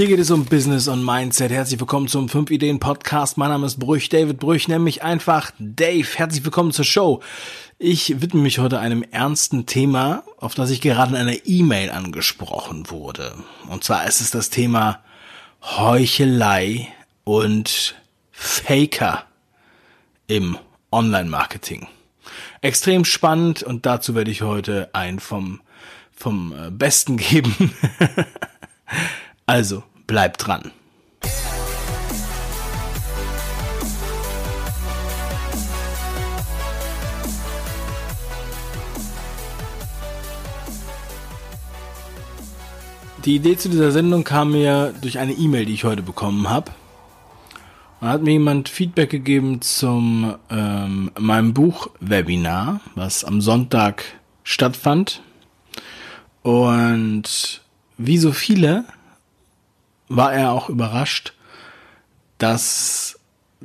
Hier geht es um Business und Mindset. Herzlich willkommen zum 5 Ideen Podcast. Mein Name ist Brüch, David Brüch, nämlich einfach Dave. Herzlich willkommen zur Show. Ich widme mich heute einem ernsten Thema, auf das ich gerade in einer E-Mail angesprochen wurde. Und zwar ist es das Thema Heuchelei und Faker im Online-Marketing. Extrem spannend und dazu werde ich heute ein vom, vom äh, Besten geben. also, bleibt dran. Die Idee zu dieser Sendung kam mir durch eine E-Mail, die ich heute bekommen habe. Da hat mir jemand Feedback gegeben zum ähm, meinem Buch-Webinar, was am Sonntag stattfand. Und wie so viele war er auch überrascht, dass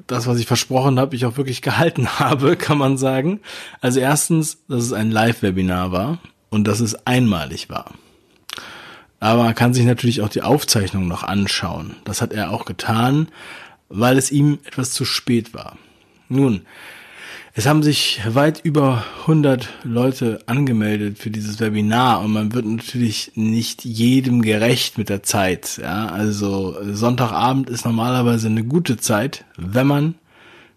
das, was ich versprochen habe, ich auch wirklich gehalten habe, kann man sagen. Also erstens, dass es ein Live-Webinar war und dass es einmalig war. Aber man kann sich natürlich auch die Aufzeichnung noch anschauen. Das hat er auch getan, weil es ihm etwas zu spät war. Nun, es haben sich weit über 100 Leute angemeldet für dieses Webinar und man wird natürlich nicht jedem gerecht mit der Zeit. Ja, also Sonntagabend ist normalerweise eine gute Zeit. Wenn man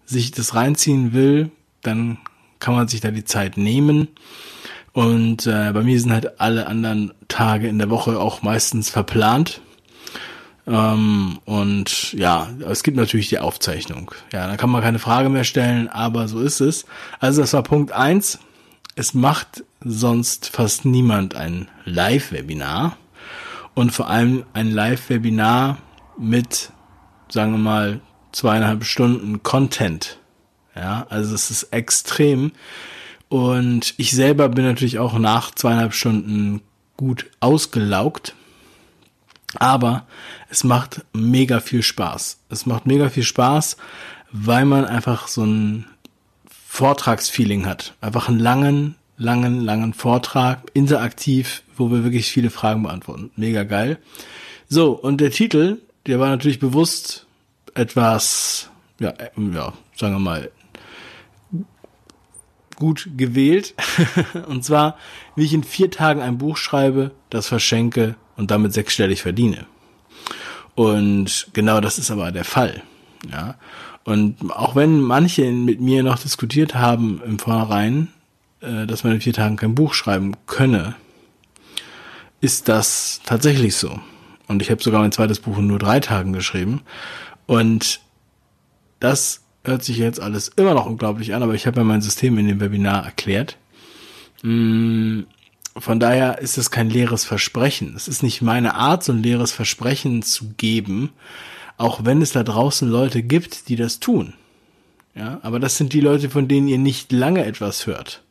sich das reinziehen will, dann kann man sich da die Zeit nehmen. Und äh, bei mir sind halt alle anderen Tage in der Woche auch meistens verplant. Ähm, und ja, es gibt natürlich die Aufzeichnung. Ja, da kann man keine Frage mehr stellen, aber so ist es. Also das war Punkt eins. Es macht sonst fast niemand ein Live-Webinar. Und vor allem ein Live-Webinar mit, sagen wir mal, zweieinhalb Stunden Content. Ja, also es ist extrem. Und ich selber bin natürlich auch nach zweieinhalb Stunden gut ausgelaugt. Aber es macht mega viel Spaß. Es macht mega viel Spaß, weil man einfach so ein Vortragsfeeling hat. Einfach einen langen, langen, langen Vortrag, interaktiv, wo wir wirklich viele Fragen beantworten. Mega geil. So, und der Titel, der war natürlich bewusst etwas, ja, ja, sagen wir mal, gut gewählt. und zwar, wie ich in vier Tagen ein Buch schreibe, das verschenke und damit sechsstellig verdiene. Und genau das ist aber der Fall. Ja. Und auch wenn manche mit mir noch diskutiert haben im Vornherein, äh, dass man in vier Tagen kein Buch schreiben könne, ist das tatsächlich so. Und ich habe sogar mein zweites Buch in nur drei Tagen geschrieben. Und das hört sich jetzt alles immer noch unglaublich an, aber ich habe ja mein System in dem Webinar erklärt. Von daher ist es kein leeres Versprechen. Es ist nicht meine Art, so ein leeres Versprechen zu geben, auch wenn es da draußen Leute gibt, die das tun. Ja, aber das sind die Leute, von denen ihr nicht lange etwas hört.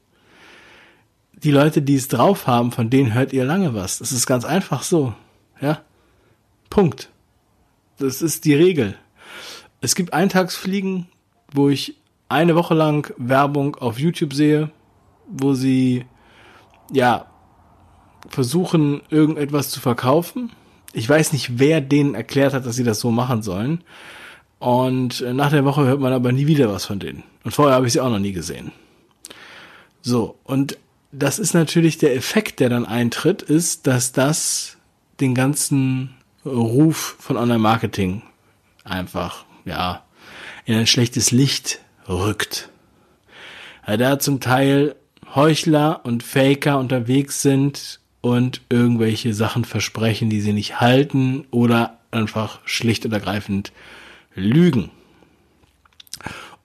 Die Leute, die es drauf haben, von denen hört ihr lange was. Das ist ganz einfach so. Ja. Punkt. Das ist die Regel. Es gibt Eintagsfliegen, wo ich eine Woche lang Werbung auf YouTube sehe, wo sie ja versuchen, irgendetwas zu verkaufen. Ich weiß nicht, wer denen erklärt hat, dass sie das so machen sollen. Und äh, nach der Woche hört man aber nie wieder was von denen. Und vorher habe ich sie auch noch nie gesehen. So, und das ist natürlich der Effekt, der dann eintritt, ist, dass das den ganzen Ruf von Online-Marketing einfach, ja, in ein schlechtes Licht rückt. Da zum Teil Heuchler und Faker unterwegs sind und irgendwelche Sachen versprechen, die sie nicht halten oder einfach schlicht und ergreifend lügen.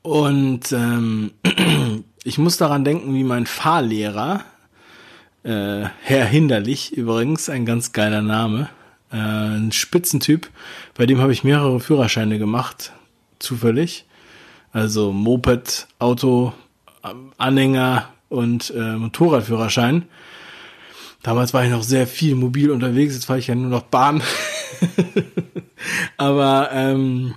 Und ähm, ich muss daran denken, wie mein Fahrlehrer, äh, Herr Hinderlich übrigens, ein ganz geiler Name, äh, ein Spitzentyp, bei dem habe ich mehrere Führerscheine gemacht, zufällig. Also Moped, Auto, Anhänger und äh, Motorradführerschein. Damals war ich noch sehr viel mobil unterwegs, jetzt fahre ich ja nur noch Bahn. Aber ähm,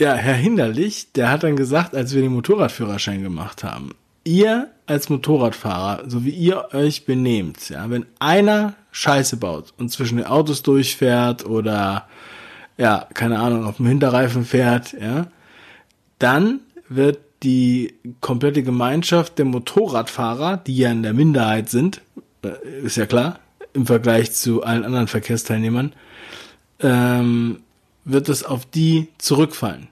ja, Herr Hinderlich, der hat dann gesagt, als wir den Motorradführerschein gemacht haben, ihr als Motorradfahrer, so wie ihr euch benehmt, ja, wenn einer Scheiße baut und zwischen den Autos durchfährt oder ja, keine Ahnung, auf dem Hinterreifen fährt, ja, dann wird die komplette Gemeinschaft der Motorradfahrer, die ja in der Minderheit sind, äh, ist ja klar, im Vergleich zu allen anderen Verkehrsteilnehmern, ähm, wird es auf die zurückfallen.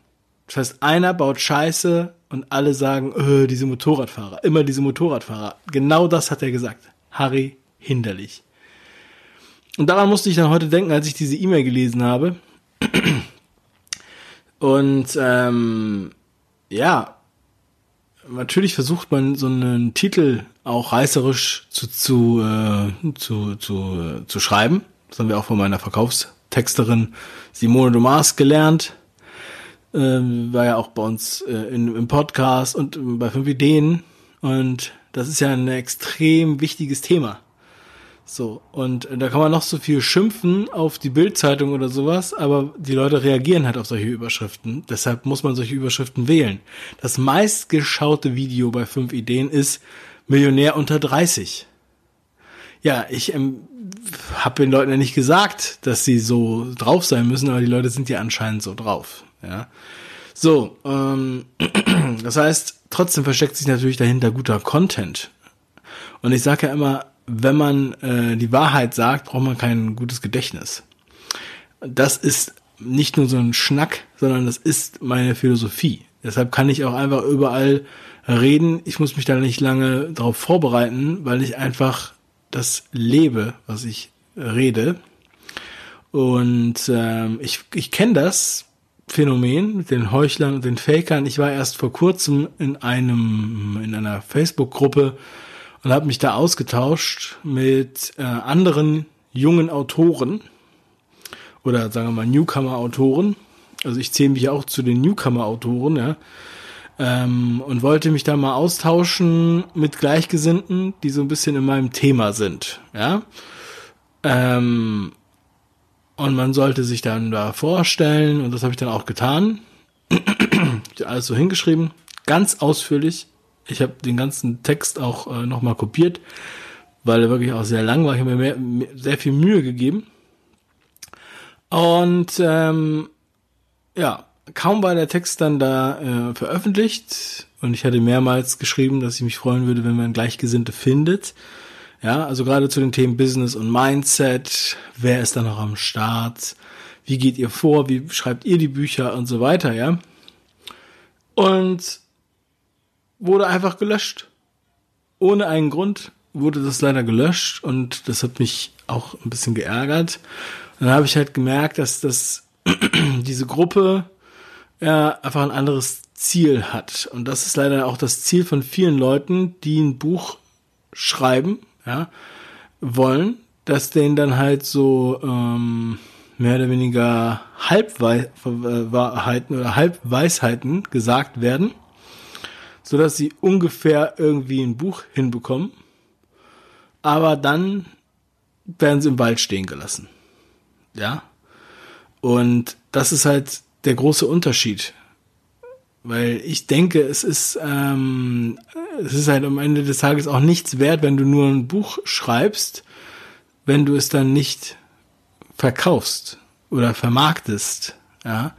Das heißt, einer baut Scheiße und alle sagen, öh, diese Motorradfahrer, immer diese Motorradfahrer. Genau das hat er gesagt. Harry hinderlich. Und daran musste ich dann heute denken, als ich diese E-Mail gelesen habe. Und ähm, ja, natürlich versucht man so einen Titel auch reißerisch zu, zu, äh, zu, zu, äh, zu schreiben. Das haben wir auch von meiner Verkaufstexterin Simone Dumas gelernt. Ähm, war ja auch bei uns äh, in, im Podcast und bei fünf Ideen. Und das ist ja ein extrem wichtiges Thema. So, und da kann man noch so viel schimpfen auf die Bildzeitung oder sowas, aber die Leute reagieren halt auf solche Überschriften. Deshalb muss man solche Überschriften wählen. Das meistgeschaute Video bei fünf Ideen ist Millionär unter 30. Ja, ich ähm, habe den Leuten ja nicht gesagt, dass sie so drauf sein müssen, aber die Leute sind ja anscheinend so drauf. Ja. So, ähm, das heißt, trotzdem versteckt sich natürlich dahinter guter Content. Und ich sage ja immer, wenn man äh, die Wahrheit sagt, braucht man kein gutes Gedächtnis. Das ist nicht nur so ein Schnack, sondern das ist meine Philosophie. Deshalb kann ich auch einfach überall reden. Ich muss mich da nicht lange darauf vorbereiten, weil ich einfach das lebe, was ich rede. Und ähm, ich, ich kenne das Phänomen mit den Heuchlern und den Fakern. Ich war erst vor kurzem in einem in einer Facebook-Gruppe und habe mich da ausgetauscht mit äh, anderen jungen Autoren oder sagen wir mal Newcomer-Autoren. Also ich zähle mich auch zu den Newcomer-Autoren, ja. Ähm, und wollte mich da mal austauschen mit Gleichgesinnten, die so ein bisschen in meinem Thema sind, ja. Ähm, und man sollte sich dann da vorstellen, und das habe ich dann auch getan. alles so hingeschrieben, ganz ausführlich, ich habe den ganzen Text auch äh, nochmal kopiert, weil er wirklich auch sehr lang war. Ich habe mir mehr, sehr viel Mühe gegeben. Und ähm, ja, kaum war der Text dann da äh, veröffentlicht und ich hatte mehrmals geschrieben, dass ich mich freuen würde, wenn man Gleichgesinnte findet. Ja, also gerade zu den Themen Business und Mindset, wer ist da noch am Start, wie geht ihr vor, wie schreibt ihr die Bücher und so weiter, ja. Und wurde einfach gelöscht. Ohne einen Grund wurde das leider gelöscht und das hat mich auch ein bisschen geärgert. Dann habe ich halt gemerkt, dass das diese Gruppe ja einfach ein anderes Ziel hat. Und das ist leider auch das Ziel von vielen Leuten, die ein Buch schreiben, ja, wollen, dass denen dann halt so ähm, mehr oder weniger Halbwahrheiten oder Halbweisheiten gesagt werden so dass sie ungefähr irgendwie ein Buch hinbekommen. Aber dann werden sie im Wald stehen gelassen. Ja. Und das ist halt der große Unterschied. Weil ich denke, es ist, ähm, es ist halt am Ende des Tages auch nichts wert, wenn du nur ein Buch schreibst, wenn du es dann nicht verkaufst oder vermarktest. Ja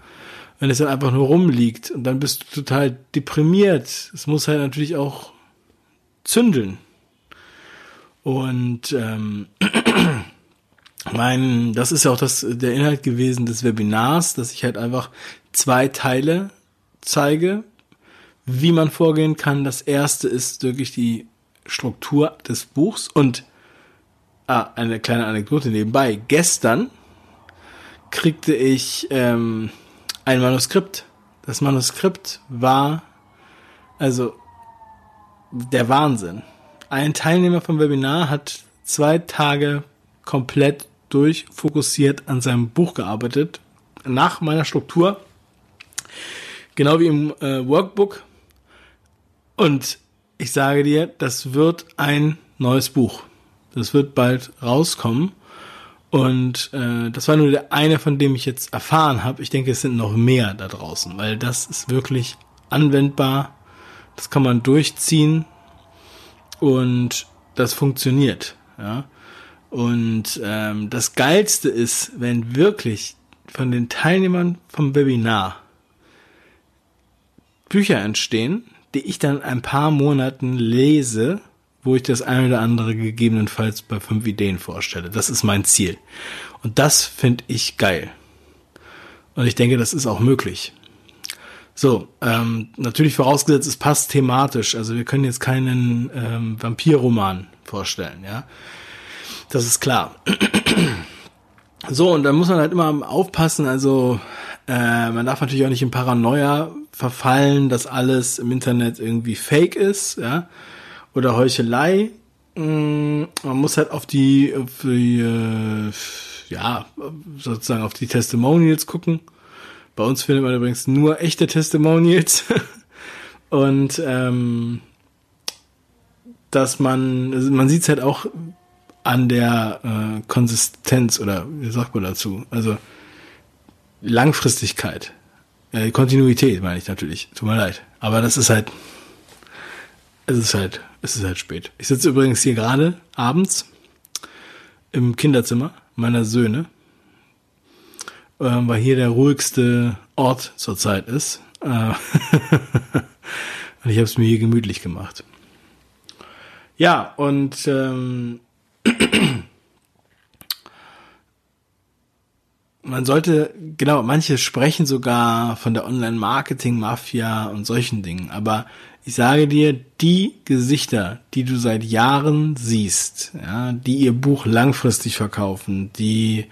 wenn es dann einfach nur rumliegt und dann bist du total deprimiert. Es muss halt natürlich auch zündeln. Und ähm, mein, das ist ja auch das, der Inhalt gewesen des Webinars, dass ich halt einfach zwei Teile zeige, wie man vorgehen kann. Das erste ist wirklich die Struktur des Buchs und ah, eine kleine Anekdote nebenbei. Gestern kriegte ich ähm, ein Manuskript. Das Manuskript war also der Wahnsinn. Ein Teilnehmer vom Webinar hat zwei Tage komplett durchfokussiert an seinem Buch gearbeitet, nach meiner Struktur, genau wie im äh, Workbook. Und ich sage dir, das wird ein neues Buch. Das wird bald rauskommen. Und äh, das war nur der eine, von dem ich jetzt erfahren habe. Ich denke, es sind noch mehr da draußen, weil das ist wirklich anwendbar. Das kann man durchziehen Und das funktioniert. Ja. Und ähm, das Geilste ist, wenn wirklich von den Teilnehmern vom Webinar Bücher entstehen, die ich dann in ein paar Monaten lese, wo ich das eine oder andere gegebenenfalls bei fünf Ideen vorstelle. Das ist mein Ziel. Und das finde ich geil. Und ich denke, das ist auch möglich. So, ähm, natürlich vorausgesetzt, es passt thematisch. Also wir können jetzt keinen ähm, Vampirroman vorstellen, ja. Das ist klar. So, und da muss man halt immer aufpassen, also äh, man darf natürlich auch nicht in Paranoia verfallen, dass alles im Internet irgendwie fake ist, ja, oder Heuchelei. Mm, man muss halt auf die, auf die äh, ja, sozusagen auf die Testimonials gucken. Bei uns findet man übrigens nur echte Testimonials. und ähm, dass man, also man sieht es halt auch an der äh, Konsistenz oder wie sagt man dazu? Also Langfristigkeit. Äh, Kontinuität meine ich natürlich. Tut mir leid. Aber das ist halt, es ist halt, es ist halt spät. Ich sitze übrigens hier gerade abends im Kinderzimmer meiner Söhne, äh, weil hier der ruhigste Ort zurzeit ist. Äh, und ich habe es mir hier gemütlich gemacht. Ja, und ähm, man sollte, genau, manche sprechen sogar von der Online-Marketing-Mafia und solchen Dingen, aber ich sage dir, die Gesichter, die du seit Jahren siehst, ja, die ihr Buch langfristig verkaufen, die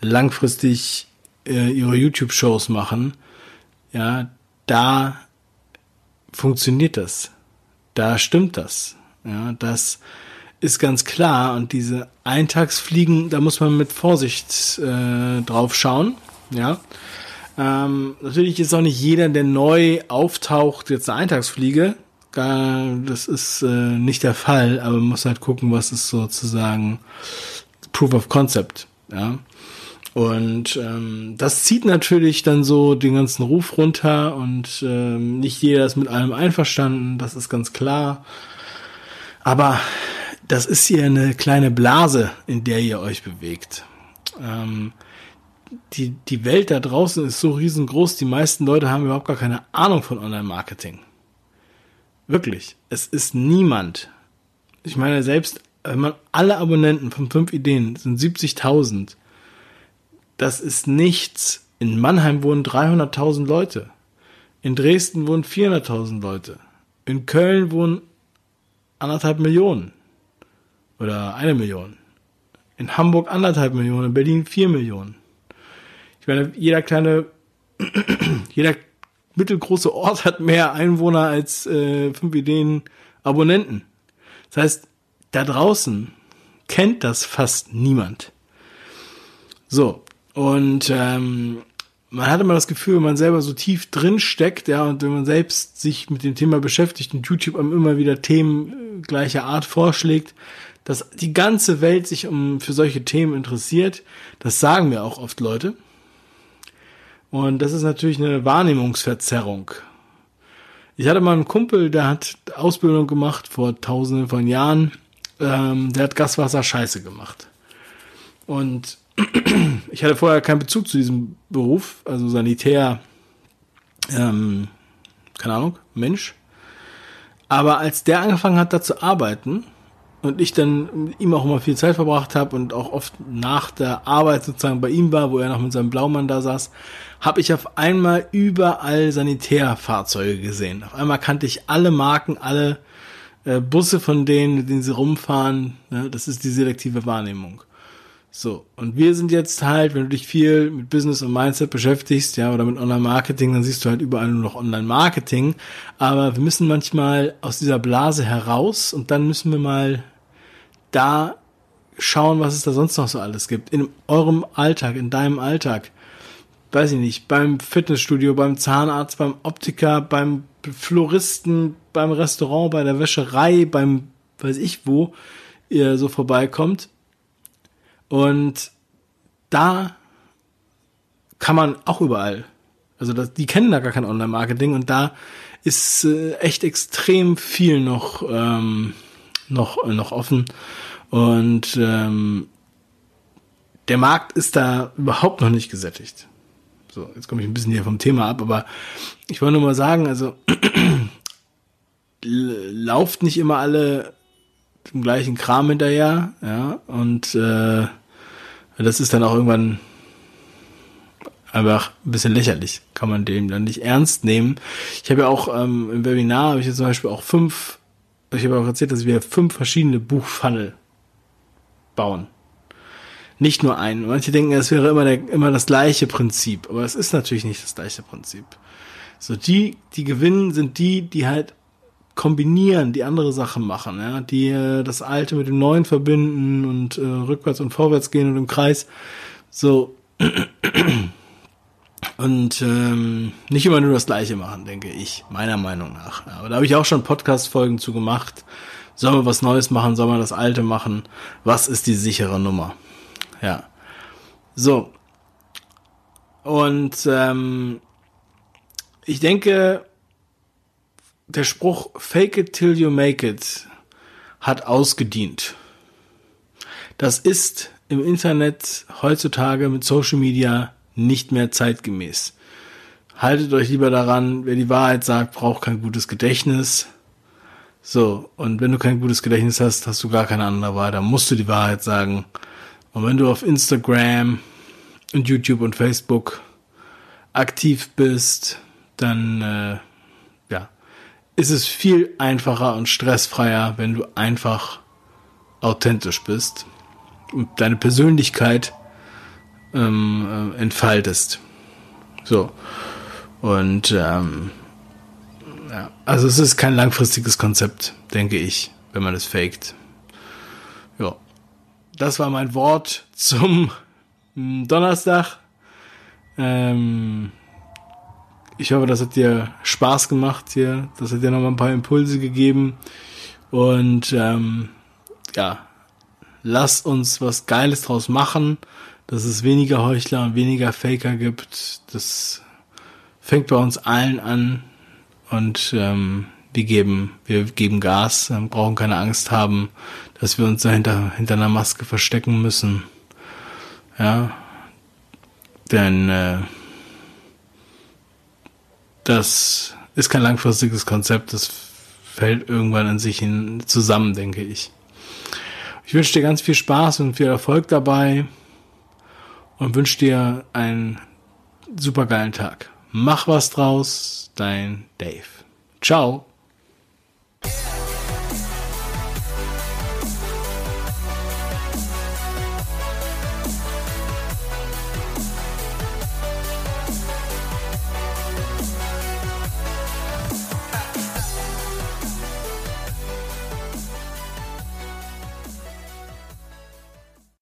langfristig äh, ihre YouTube-Shows machen, ja, da funktioniert das. Da stimmt das. Ja, das ist ganz klar. Und diese Eintagsfliegen, da muss man mit Vorsicht äh, drauf schauen. Ja. Ähm, natürlich ist auch nicht jeder, der neu auftaucht, jetzt eine Eintagsfliege. Das ist äh, nicht der Fall, aber man muss halt gucken, was ist sozusagen Proof of Concept. Ja. Und ähm, das zieht natürlich dann so den ganzen Ruf runter und ähm, nicht jeder ist mit allem einverstanden, das ist ganz klar. Aber das ist hier eine kleine Blase, in der ihr euch bewegt. Ähm, die, die Welt da draußen ist so riesengroß, die meisten Leute haben überhaupt gar keine Ahnung von Online-Marketing. Wirklich. Es ist niemand. Ich meine, selbst wenn man alle Abonnenten von fünf Ideen sind 70.000. Das ist nichts. In Mannheim wohnen 300.000 Leute. In Dresden wohnen 400.000 Leute. In Köln wohnen anderthalb Millionen oder eine Million. In Hamburg anderthalb Millionen, in Berlin vier Millionen. Ich meine, jeder kleine, jeder mittelgroße Ort hat mehr Einwohner als äh, fünf Ideen Abonnenten. Das heißt, da draußen kennt das fast niemand. So, und ähm, man hat immer das Gefühl, wenn man selber so tief drin steckt, ja, und wenn man selbst sich mit dem Thema beschäftigt und YouTube immer wieder Themen äh, gleicher Art vorschlägt, dass die ganze Welt sich um für solche Themen interessiert. Das sagen mir auch oft Leute. Und das ist natürlich eine Wahrnehmungsverzerrung. Ich hatte mal einen Kumpel, der hat Ausbildung gemacht vor tausenden von Jahren. Ähm, der hat Gaswasser scheiße gemacht. Und ich hatte vorher keinen Bezug zu diesem Beruf, also Sanitär, ähm, keine Ahnung, Mensch. Aber als der angefangen hat, da zu arbeiten und ich dann mit ihm auch immer viel Zeit verbracht habe und auch oft nach der Arbeit sozusagen bei ihm war, wo er noch mit seinem Blaumann da saß, habe ich auf einmal überall Sanitärfahrzeuge gesehen. Auf einmal kannte ich alle Marken, alle äh, Busse von denen, mit denen sie rumfahren. Ne? Das ist die selektive Wahrnehmung. So, und wir sind jetzt halt, wenn du dich viel mit Business und Mindset beschäftigst, ja, oder mit Online-Marketing, dann siehst du halt überall nur noch Online-Marketing. Aber wir müssen manchmal aus dieser Blase heraus und dann müssen wir mal da schauen, was es da sonst noch so alles gibt. In eurem Alltag, in deinem Alltag. Weiß ich nicht, beim Fitnessstudio, beim Zahnarzt, beim Optiker, beim Floristen, beim Restaurant, bei der Wäscherei, beim weiß ich wo ihr so vorbeikommt und da kann man auch überall. Also das, die kennen da gar kein Online-Marketing und da ist äh, echt extrem viel noch ähm, noch, noch offen. Und ähm, der Markt ist da überhaupt noch nicht gesättigt. So, jetzt komme ich ein bisschen hier vom Thema ab, aber ich wollte nur mal sagen, also lauft nicht immer alle dem gleichen Kram hinterher, ja, und äh, das ist dann auch irgendwann einfach ein bisschen lächerlich, kann man dem dann nicht ernst nehmen. Ich habe ja auch ähm, im Webinar, habe ich jetzt zum Beispiel auch fünf, ich habe auch erzählt, dass wir fünf verschiedene Buchfunnel bauen. Nicht nur einen. Manche denken, es wäre immer, der, immer das gleiche Prinzip, aber es ist natürlich nicht das gleiche Prinzip. So, die, die gewinnen, sind die, die halt kombinieren, die andere Sachen machen, ja, die äh, das Alte mit dem Neuen verbinden und äh, rückwärts und vorwärts gehen und im Kreis. So und ähm, nicht immer nur das Gleiche machen, denke ich, meiner Meinung nach. Aber da habe ich auch schon Podcast-Folgen zu gemacht. Soll man was Neues machen? Soll man das Alte machen? Was ist die sichere Nummer? Ja. So. Und ähm, ich denke, der Spruch Fake it till you make it hat ausgedient. Das ist im Internet heutzutage mit Social Media nicht mehr zeitgemäß. Haltet euch lieber daran, wer die Wahrheit sagt, braucht kein gutes Gedächtnis. So, und wenn du kein gutes Gedächtnis hast, hast du gar keine andere Wahl, dann musst du die Wahrheit sagen. Und wenn du auf Instagram und YouTube und Facebook aktiv bist, dann äh, ja, ist es viel einfacher und stressfreier, wenn du einfach authentisch bist und deine Persönlichkeit ähm, äh, entfaltest. So. Und ähm, ja, also es ist kein langfristiges Konzept, denke ich, wenn man es faked. Ja. Das war mein Wort zum hm, Donnerstag. Ähm, ich hoffe, das hat dir Spaß gemacht hier. Das hat dir nochmal ein paar Impulse gegeben. Und ähm, ja, lass uns was Geiles draus machen, dass es weniger Heuchler und weniger Faker gibt. Das fängt bei uns allen an und ähm, wir geben, wir geben Gas, brauchen keine Angst haben, dass wir uns dahinter hinter einer Maske verstecken müssen. Ja, denn äh, das ist kein langfristiges Konzept, das fällt irgendwann in sich hin zusammen, denke ich. Ich wünsche dir ganz viel Spaß und viel Erfolg dabei und wünsche dir einen supergeilen Tag. Mach was draus, dein Dave. Ciao.